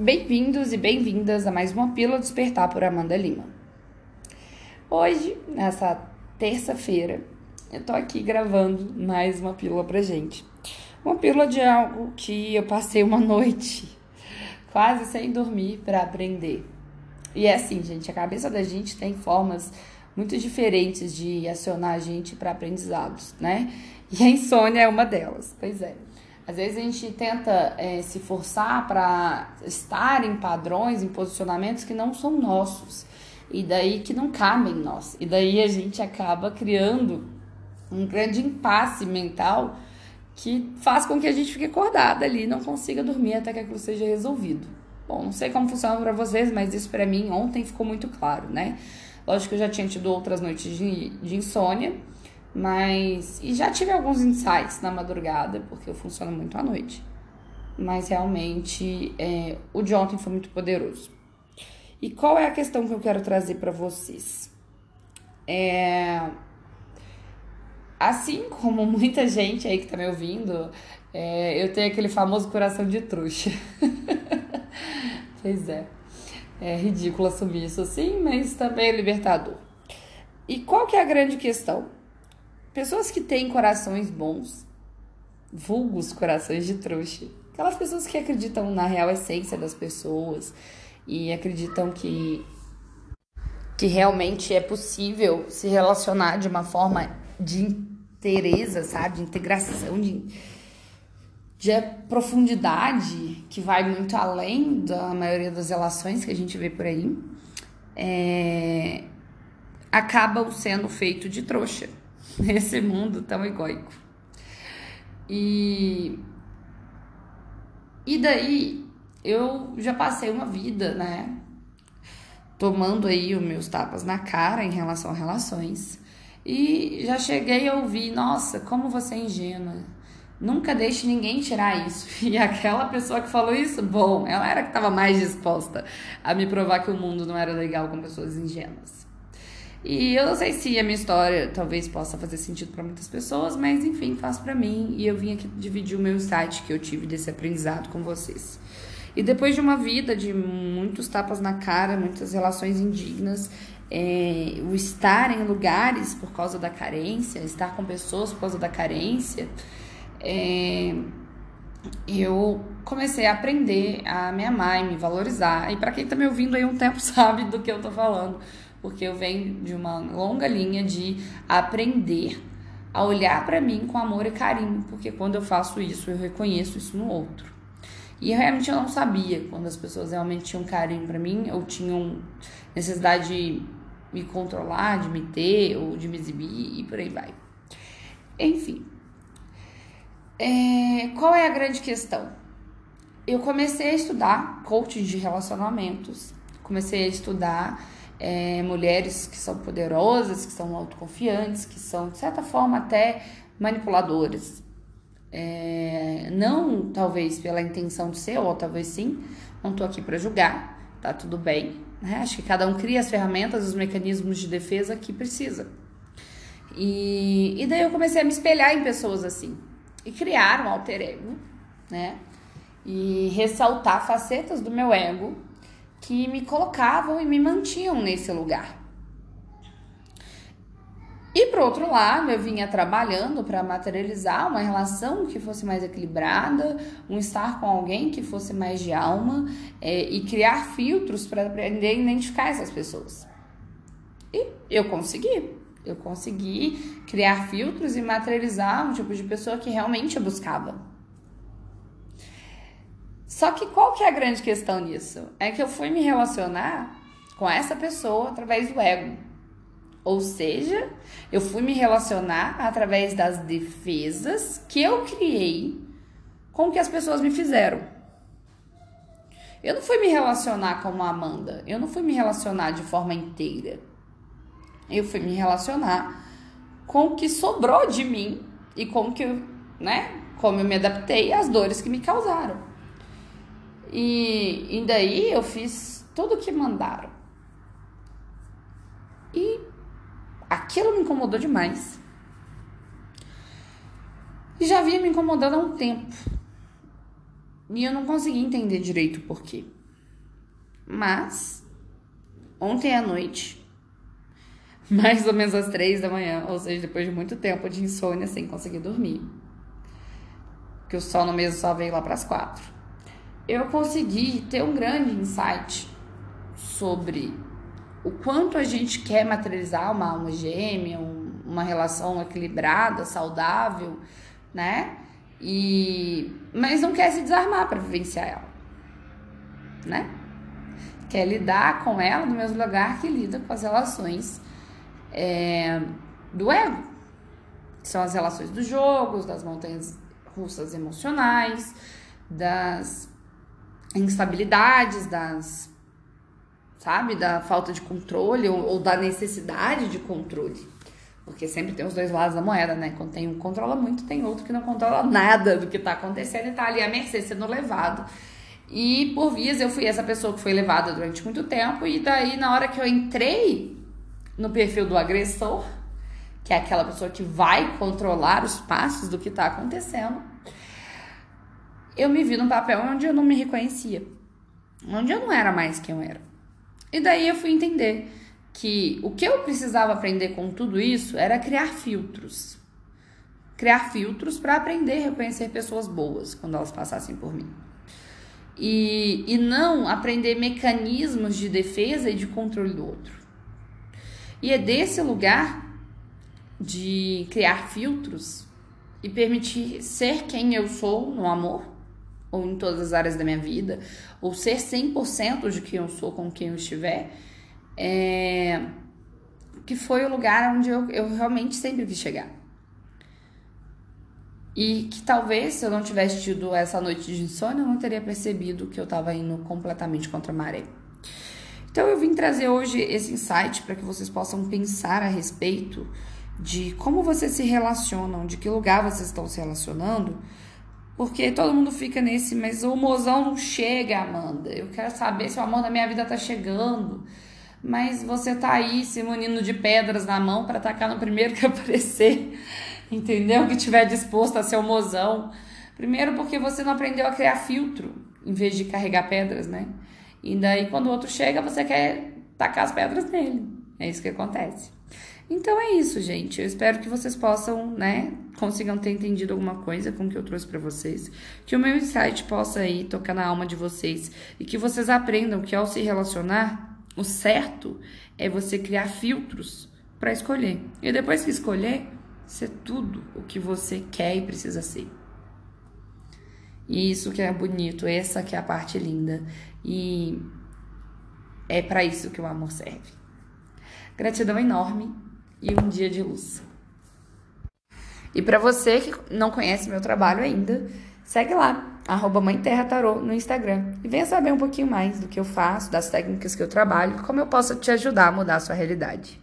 Bem-vindos e bem-vindas a mais uma Pílula Despertar por Amanda Lima. Hoje, nessa terça-feira, eu tô aqui gravando mais uma pílula pra gente. Uma pílula de algo que eu passei uma noite quase sem dormir para aprender. E é assim, gente, a cabeça da gente tem formas muito diferentes de acionar a gente para aprendizados, né? E a insônia é uma delas. Pois é. Às vezes a gente tenta é, se forçar para estar em padrões, em posicionamentos que não são nossos. E daí que não cabem em nós. E daí a gente acaba criando um grande impasse mental que faz com que a gente fique acordada ali e não consiga dormir até que aquilo seja resolvido. Bom, não sei como funciona para vocês, mas isso para mim ontem ficou muito claro, né? Lógico que eu já tinha tido outras noites de, de insônia, mas. E já tive alguns insights na madrugada, porque eu funciono muito à noite. Mas realmente é, o de ontem foi muito poderoso. E qual é a questão que eu quero trazer para vocês? É, assim como muita gente aí que tá me ouvindo, é, eu tenho aquele famoso coração de trouxa. pois é. É ridículo assumir isso assim, mas também é libertador. E qual que é a grande questão? Pessoas que têm corações bons, vulgos corações de trouxa, aquelas pessoas que acreditam na real essência das pessoas e acreditam que que realmente é possível se relacionar de uma forma de inteireza, sabe? De integração, de, de profundidade, que vai muito além da maioria das relações que a gente vê por aí, é, acabam sendo feito de trouxa nesse mundo tão egóico. E, e daí eu já passei uma vida, né? Tomando aí os meus tapas na cara em relação a relações. E já cheguei a ouvir, nossa, como você é ingênua. Nunca deixe ninguém tirar isso. E aquela pessoa que falou isso, bom, ela era que estava mais disposta a me provar que o mundo não era legal com pessoas ingênuas. E eu não sei se a minha história talvez possa fazer sentido para muitas pessoas, mas enfim, faz para mim e eu vim aqui dividir o meu insight que eu tive desse aprendizado com vocês. E depois de uma vida de muitos tapas na cara, muitas relações indignas, é, o estar em lugares por causa da carência, estar com pessoas por causa da carência, é, eu comecei a aprender a me amar e me valorizar. E para quem tá me ouvindo aí um tempo sabe do que eu tô falando, porque eu venho de uma longa linha de aprender a olhar para mim com amor e carinho, porque quando eu faço isso, eu reconheço isso no outro. E realmente eu não sabia quando as pessoas realmente tinham carinho para mim ou tinham necessidade de me controlar, de me ter ou de me exibir e por aí vai. Enfim. É, qual é a grande questão? Eu comecei a estudar coaching de relacionamentos, comecei a estudar é, mulheres que são poderosas, que são autoconfiantes, que são, de certa forma, até manipuladoras. É, não talvez pela intenção de ser, ou talvez sim, não tô aqui para julgar, tá tudo bem, né? Acho que cada um cria as ferramentas, os mecanismos de defesa que precisa. E, e daí eu comecei a me espelhar em pessoas assim. E criar um alter ego, né? E ressaltar facetas do meu ego que me colocavam e me mantinham nesse lugar. E por outro lado, eu vinha trabalhando para materializar uma relação que fosse mais equilibrada, um estar com alguém que fosse mais de alma é, e criar filtros para aprender a identificar essas pessoas. E eu consegui. Eu consegui criar filtros e materializar um tipo de pessoa que realmente eu buscava. Só que qual que é a grande questão nisso? É que eu fui me relacionar com essa pessoa através do ego. Ou seja, eu fui me relacionar através das defesas que eu criei com que as pessoas me fizeram. Eu não fui me relacionar com uma Amanda, eu não fui me relacionar de forma inteira. Eu fui me relacionar com o que sobrou de mim e com que né, como eu me adaptei às dores que me causaram. E, e daí eu fiz tudo o que mandaram. E Aquilo me incomodou demais. E já vinha me incomodando há um tempo. E eu não conseguia entender direito o porquê. Mas ontem à noite, mais ou menos às três da manhã, ou seja, depois de muito tempo de insônia sem conseguir dormir, que o sol no mesmo só veio lá para as quatro, eu consegui ter um grande insight sobre o quanto a gente quer materializar uma alma gêmea, uma relação equilibrada, saudável, né? E mas não quer se desarmar para vivenciar ela, né? Quer lidar com ela do mesmo lugar que lida com as relações é, do ego, que são as relações dos jogos, das montanhas russas emocionais, das instabilidades, das sabe, da falta de controle ou, ou da necessidade de controle. Porque sempre tem os dois lados da moeda, né? Quando tem um que controla muito, tem outro que não controla nada do que tá acontecendo e tá ali a mercê sendo levado. E por vias eu fui essa pessoa que foi levada durante muito tempo, e daí na hora que eu entrei no perfil do agressor, que é aquela pessoa que vai controlar os passos do que tá acontecendo, eu me vi num papel onde eu não me reconhecia, onde eu não era mais quem eu era. E daí eu fui entender que o que eu precisava aprender com tudo isso era criar filtros. Criar filtros para aprender a reconhecer pessoas boas quando elas passassem por mim. E, e não aprender mecanismos de defesa e de controle do outro. E é desse lugar de criar filtros e permitir ser quem eu sou no amor, ou em todas as áreas da minha vida, ou ser 100% de quem eu sou com quem eu estiver, é, que foi o lugar onde eu, eu realmente sempre quis chegar. E que talvez se eu não tivesse tido essa noite de insônia, eu não teria percebido que eu estava indo completamente contra a maré. Então eu vim trazer hoje esse insight para que vocês possam pensar a respeito de como vocês se relacionam, de que lugar vocês estão se relacionando, porque todo mundo fica nesse, mas o mozão não chega, Amanda. Eu quero saber se o amor da minha vida tá chegando. Mas você tá aí se munindo de pedras na mão para atacar no primeiro que aparecer, entendeu? Que tiver disposto a ser o mozão. Primeiro porque você não aprendeu a criar filtro em vez de carregar pedras, né? E daí quando o outro chega, você quer tacar as pedras nele. É isso que acontece. Então é isso, gente. Eu espero que vocês possam, né, consigam ter entendido alguma coisa com o que eu trouxe para vocês, que o meu insight possa aí tocar na alma de vocês e que vocês aprendam que ao se relacionar, o certo é você criar filtros para escolher. E depois que escolher, ser tudo o que você quer e precisa ser. E isso que é bonito, essa que é a parte linda. E é para isso que o amor serve. Gratidão enorme e um dia de luz. E para você que não conhece meu trabalho ainda, segue lá, arroba Mãe Terra Tarô no Instagram. E venha saber um pouquinho mais do que eu faço, das técnicas que eu trabalho, como eu posso te ajudar a mudar a sua realidade.